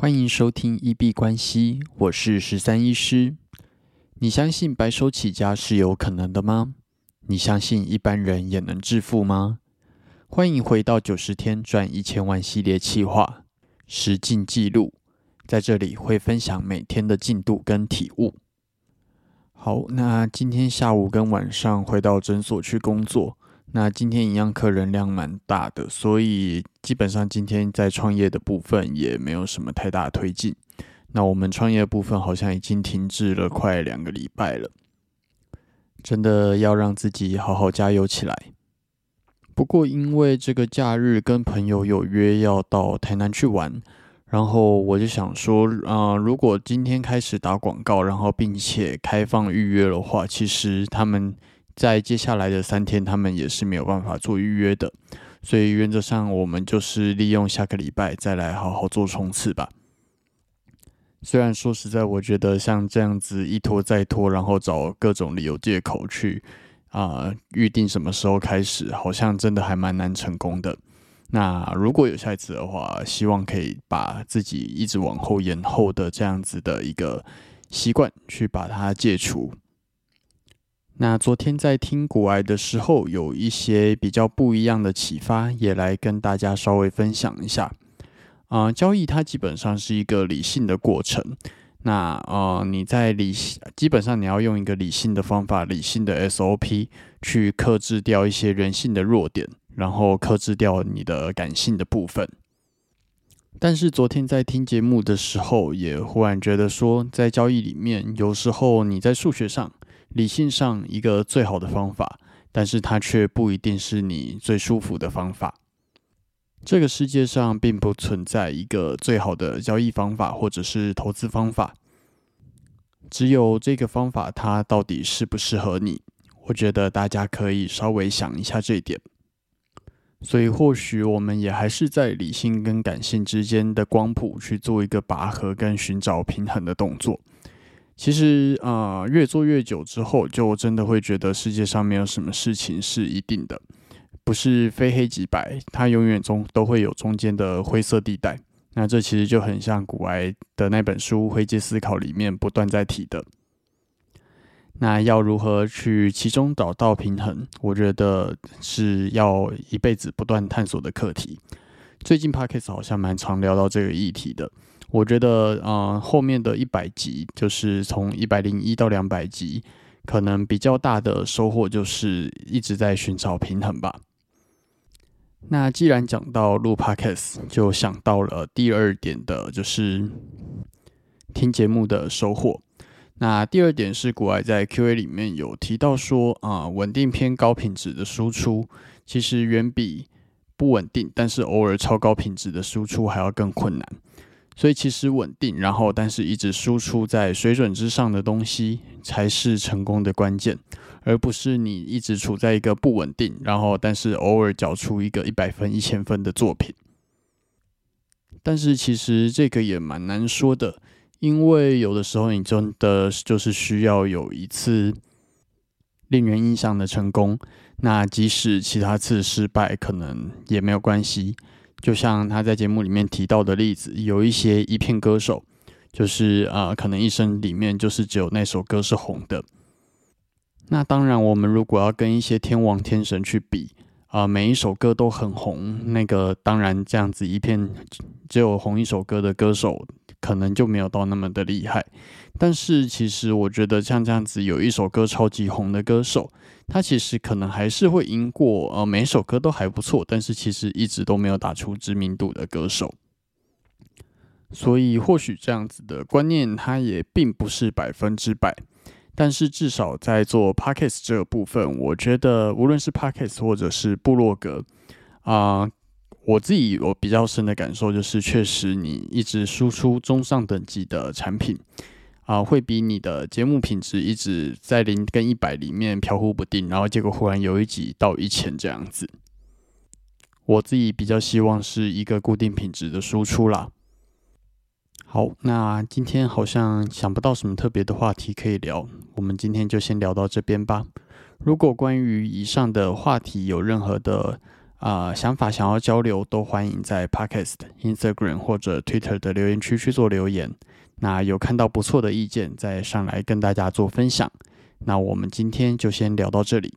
欢迎收听一币关系，我是十三医师。你相信白手起家是有可能的吗？你相信一般人也能致富吗？欢迎回到九十天赚一千万系列企划实进记录，在这里会分享每天的进度跟体悟。好，那今天下午跟晚上回到诊所去工作。那今天一样客人量蛮大的，所以基本上今天在创业的部分也没有什么太大推进。那我们创业部分好像已经停滞了快两个礼拜了，真的要让自己好好加油起来。不过因为这个假日跟朋友有约要到台南去玩，然后我就想说，啊，如果今天开始打广告，然后并且开放预约的话，其实他们。在接下来的三天，他们也是没有办法做预约的，所以原则上我们就是利用下个礼拜再来好好做冲刺吧。虽然说实在，我觉得像这样子一拖再拖，然后找各种理由借口去啊预定什么时候开始，好像真的还蛮难成功的。那如果有下一次的话，希望可以把自己一直往后延后的这样子的一个习惯去把它戒除。那昨天在听古癌的时候，有一些比较不一样的启发，也来跟大家稍微分享一下。啊，交易它基本上是一个理性的过程。那呃，你在理基本上你要用一个理性的方法、理性的 SOP 去克制掉一些人性的弱点，然后克制掉你的感性的部分。但是昨天在听节目的时候，也忽然觉得说，在交易里面，有时候你在数学上。理性上一个最好的方法，但是它却不一定是你最舒服的方法。这个世界上并不存在一个最好的交易方法或者是投资方法，只有这个方法它到底适不适合你。我觉得大家可以稍微想一下这一点。所以或许我们也还是在理性跟感性之间的光谱去做一个拔河跟寻找平衡的动作。其实啊，越做越久之后，就真的会觉得世界上没有什么事情是一定的，不是非黑即白，它永远中都会有中间的灰色地带。那这其实就很像古埃的那本书《灰阶思考》里面不断在提的。那要如何去其中找到平衡？我觉得是要一辈子不断探索的课题。最近 Parkes 好像蛮常聊到这个议题的。我觉得，呃，后面的一百集，就是从一百零一到两百集，可能比较大的收获就是一直在寻找平衡吧。那既然讲到录 Podcast，就想到了第二点的，就是听节目的收获。那第二点是，国外在 Q&A 里面有提到说，啊，稳定偏高品质的输出，其实远比不稳定但是偶尔超高品质的输出还要更困难。所以其实稳定，然后但是一直输出在水准之上的东西，才是成功的关键，而不是你一直处在一个不稳定，然后但是偶尔缴出一个一百分、一千分的作品。但是其实这个也蛮难说的，因为有的时候你真的就是需要有一次令人印象的成功，那即使其他次失败，可能也没有关系。就像他在节目里面提到的例子，有一些一片歌手，就是啊，可能一生里面就是只有那首歌是红的。那当然，我们如果要跟一些天王天神去比啊，每一首歌都很红，那个当然这样子一片只有红一首歌的歌手，可能就没有到那么的厉害。但是其实我觉得像这样子有一首歌超级红的歌手。他其实可能还是会赢过呃，每首歌都还不错，但是其实一直都没有打出知名度的歌手。所以或许这样子的观念，它也并不是百分之百。但是至少在做 podcast 这个部分，我觉得无论是 podcast 或者是部落格啊，我自己我比较深的感受就是，确实你一直输出中上等级的产品。啊，会比你的节目品质一直在零跟一百里面飘忽不定，然后结果忽然有一集到一千这样子。我自己比较希望是一个固定品质的输出啦。好，那今天好像想不到什么特别的话题可以聊，我们今天就先聊到这边吧。如果关于以上的话题有任何的啊想法想要交流，都欢迎在 Podcast、Instagram 或者 Twitter 的留言区去做留言。那有看到不错的意见，再上来跟大家做分享。那我们今天就先聊到这里。